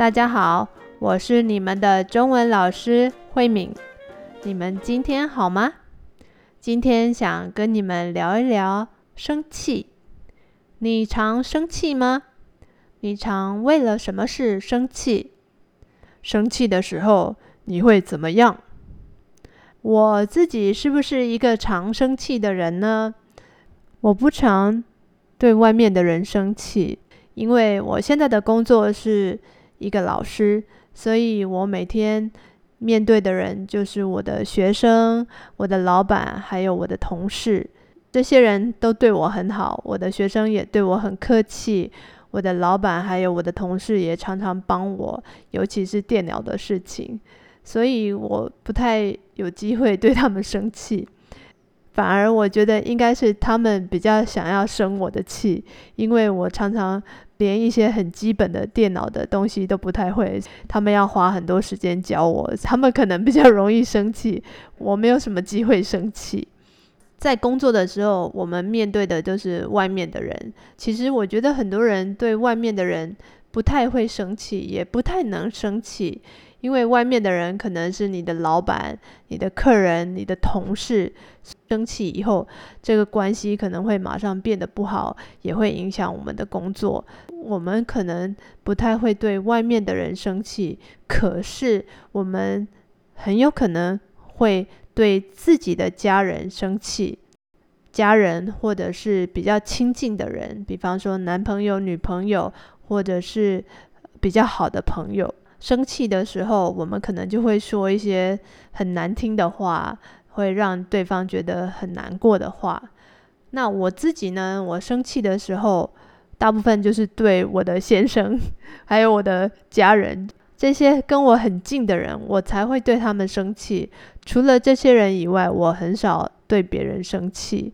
大家好，我是你们的中文老师慧敏。你们今天好吗？今天想跟你们聊一聊生气。你常生气吗？你常为了什么事生气？生气的时候你会怎么样？我自己是不是一个常生气的人呢？我不常对外面的人生气，因为我现在的工作是一个老师，所以我每天面对的人就是我的学生、我的老板，还有我的同事。这些人都对我很好，我的学生也对我很客气，我的老板还有我的同事也常常帮我，尤其是电脑的事情，所以我不太有机会对他们生气，反而我觉得应该是他们比较想要生我的气，因为我常常连一些很基本的电脑的东西都不太会，他们要花很多时间教我，他们可能比较容易生气，我没有什么机会生气。在工作的时候，我们面对的都是外面的人。其实我觉得很多人对外面的人不太会生气，也不太能生气，因为外面的人可能是你的老板、你的客人、你的同事。生气以后，这个关系可能会马上变得不好，也会影响我们的工作。我们可能不太会对外面的人生气，可是我们很有可能会。对自己的家人生气，家人或者是比较亲近的人，比方说男朋友、女朋友，或者是比较好的朋友，生气的时候，我们可能就会说一些很难听的话，会让对方觉得很难过的话。那我自己呢？我生气的时候，大部分就是对我的先生，还有我的家人。这些跟我很近的人，我才会对他们生气。除了这些人以外，我很少对别人生气。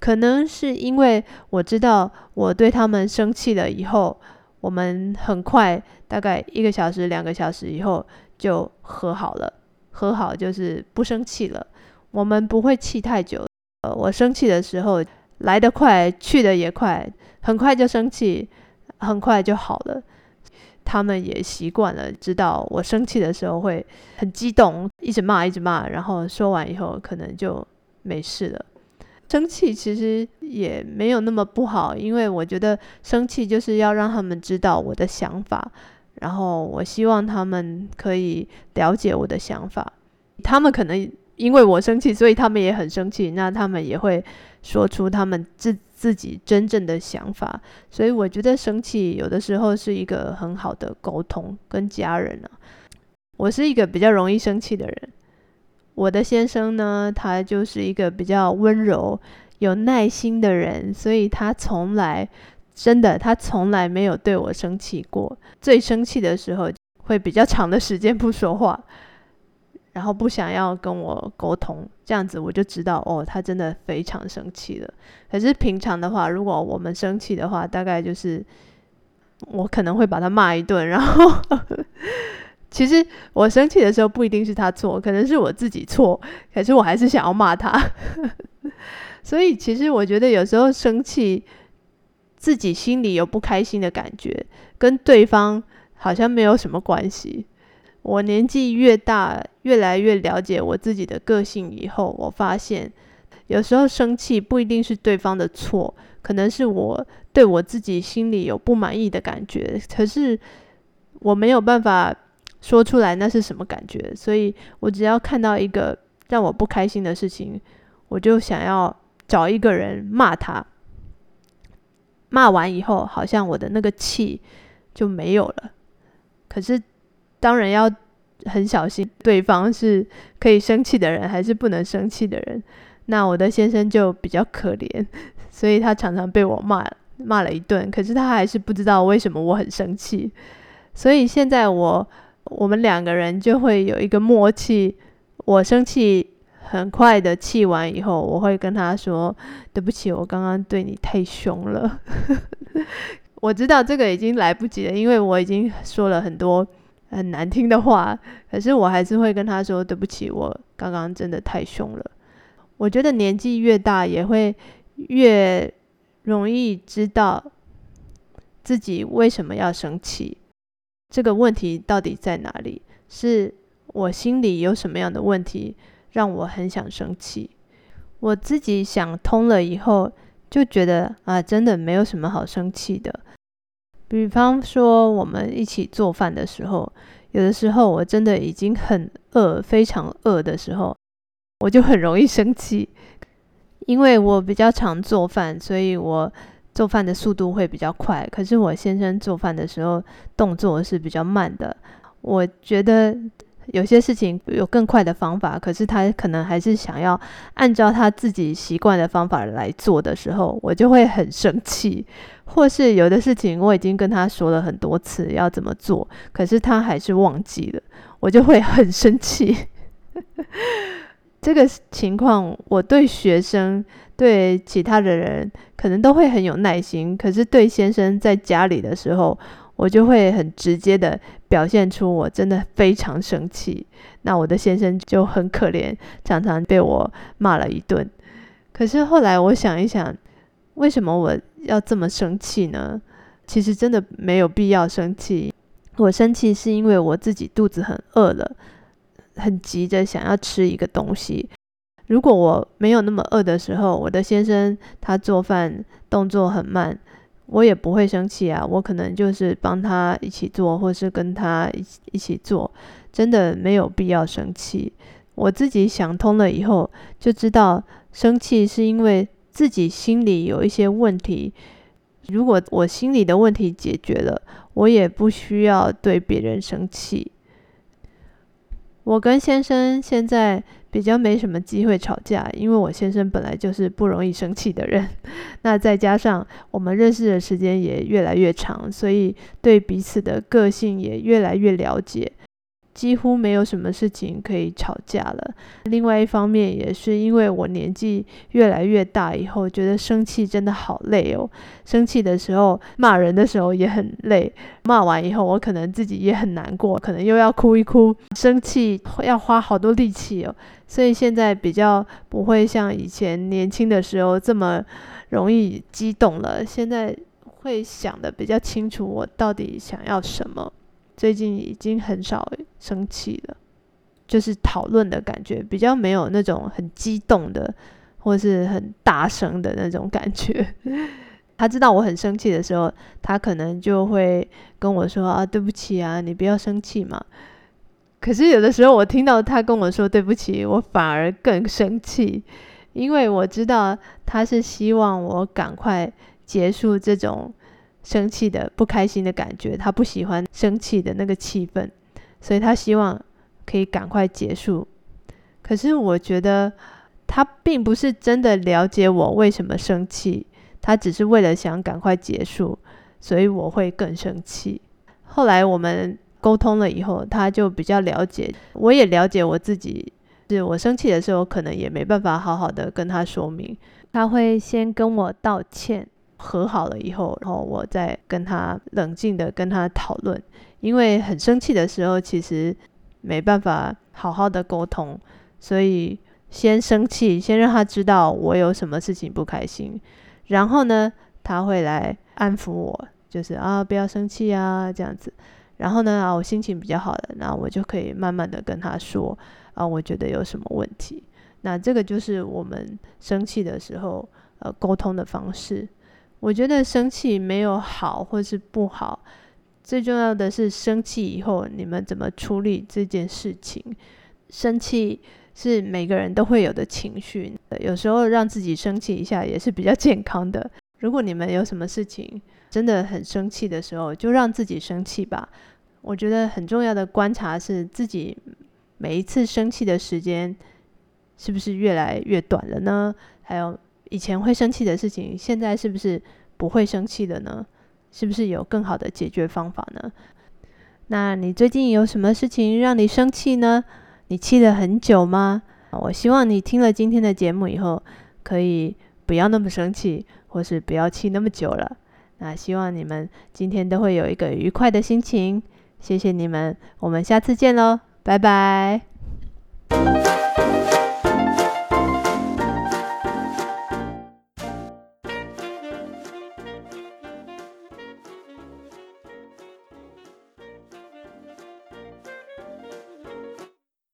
可能是因为我知道，我对他们生气了以后，我们很快，大概一个小时、两个小时以后就和好了。和好就是不生气了。我们不会气太久。呃，我生气的时候来得快，去得也快，很快就生气，很快就好了。他们也习惯了，知道我生气的时候会很激动，一直骂，一直骂，然后说完以后可能就没事了。生气其实也没有那么不好，因为我觉得生气就是要让他们知道我的想法，然后我希望他们可以了解我的想法。他们可能因为我生气，所以他们也很生气，那他们也会说出他们自。自己真正的想法，所以我觉得生气有的时候是一个很好的沟通。跟家人啊，我是一个比较容易生气的人。我的先生呢，他就是一个比较温柔、有耐心的人，所以他从来真的，他从来没有对我生气过。最生气的时候，会比较长的时间不说话。然后不想要跟我沟通，这样子我就知道哦，他真的非常生气了。可是平常的话，如果我们生气的话，大概就是我可能会把他骂一顿。然后其实我生气的时候不一定是他错，可能是我自己错，可是我还是想要骂他。所以其实我觉得有时候生气，自己心里有不开心的感觉，跟对方好像没有什么关系。我年纪越大，越来越了解我自己的个性以后，我发现有时候生气不一定是对方的错，可能是我对我自己心里有不满意的感觉，可是我没有办法说出来那是什么感觉，所以我只要看到一个让我不开心的事情，我就想要找一个人骂他，骂完以后，好像我的那个气就没有了，可是。当然要很小心，对方是可以生气的人还是不能生气的人。那我的先生就比较可怜，所以他常常被我骂骂了一顿。可是他还是不知道为什么我很生气。所以现在我我们两个人就会有一个默契。我生气很快的气完以后，我会跟他说：“对不起，我刚刚对你太凶了。”我知道这个已经来不及了，因为我已经说了很多。很难听的话，可是我还是会跟他说对不起，我刚刚真的太凶了。我觉得年纪越大，也会越容易知道自己为什么要生气。这个问题到底在哪里？是我心里有什么样的问题让我很想生气？我自己想通了以后，就觉得啊，真的没有什么好生气的。比方说，我们一起做饭的时候，有的时候我真的已经很饿，非常饿的时候，我就很容易生气。因为我比较常做饭，所以我做饭的速度会比较快。可是我先生做饭的时候，动作是比较慢的。我觉得。有些事情有更快的方法，可是他可能还是想要按照他自己习惯的方法来做的时候，我就会很生气。或是有的事情我已经跟他说了很多次要怎么做，可是他还是忘记了，我就会很生气。这个情况，我对学生、对其他的人可能都会很有耐心，可是对先生在家里的时候。我就会很直接的表现出我真的非常生气，那我的先生就很可怜，常常被我骂了一顿。可是后来我想一想，为什么我要这么生气呢？其实真的没有必要生气。我生气是因为我自己肚子很饿了，很急着想要吃一个东西。如果我没有那么饿的时候，我的先生他做饭动作很慢。我也不会生气啊，我可能就是帮他一起做，或是跟他一一起做，真的没有必要生气。我自己想通了以后，就知道生气是因为自己心里有一些问题。如果我心里的问题解决了，我也不需要对别人生气。我跟先生现在。比较没什么机会吵架，因为我先生本来就是不容易生气的人。那再加上我们认识的时间也越来越长，所以对彼此的个性也越来越了解。几乎没有什么事情可以吵架了。另外一方面，也是因为我年纪越来越大，以后觉得生气真的好累哦。生气的时候，骂人的时候也很累。骂完以后，我可能自己也很难过，可能又要哭一哭。生气要花好多力气哦，所以现在比较不会像以前年轻的时候这么容易激动了。现在会想的比较清楚，我到底想要什么。最近已经很少生气了，就是讨论的感觉比较没有那种很激动的，或是很大声的那种感觉。他知道我很生气的时候，他可能就会跟我说：“啊，对不起啊，你不要生气嘛。”可是有的时候我听到他跟我说对不起，我反而更生气，因为我知道他是希望我赶快结束这种。生气的不开心的感觉，他不喜欢生气的那个气氛，所以他希望可以赶快结束。可是我觉得他并不是真的了解我为什么生气，他只是为了想赶快结束，所以我会更生气。后来我们沟通了以后，他就比较了解，我也了解我自己，是我生气的时候可能也没办法好好的跟他说明，他会先跟我道歉。和好了以后，然后我再跟他冷静的跟他讨论，因为很生气的时候，其实没办法好好的沟通，所以先生气，先让他知道我有什么事情不开心，然后呢，他会来安抚我，就是啊，不要生气啊，这样子，然后呢，啊，我心情比较好了，那我就可以慢慢的跟他说，啊，我觉得有什么问题，那这个就是我们生气的时候，呃，沟通的方式。我觉得生气没有好或是不好，最重要的是生气以后你们怎么处理这件事情。生气是每个人都会有的情绪，有时候让自己生气一下也是比较健康的。如果你们有什么事情真的很生气的时候，就让自己生气吧。我觉得很重要的观察是自己每一次生气的时间是不是越来越短了呢？还有。以前会生气的事情，现在是不是不会生气的呢？是不是有更好的解决方法呢？那你最近有什么事情让你生气呢？你气了很久吗？我希望你听了今天的节目以后，可以不要那么生气，或是不要气那么久了。那希望你们今天都会有一个愉快的心情。谢谢你们，我们下次见喽，拜拜。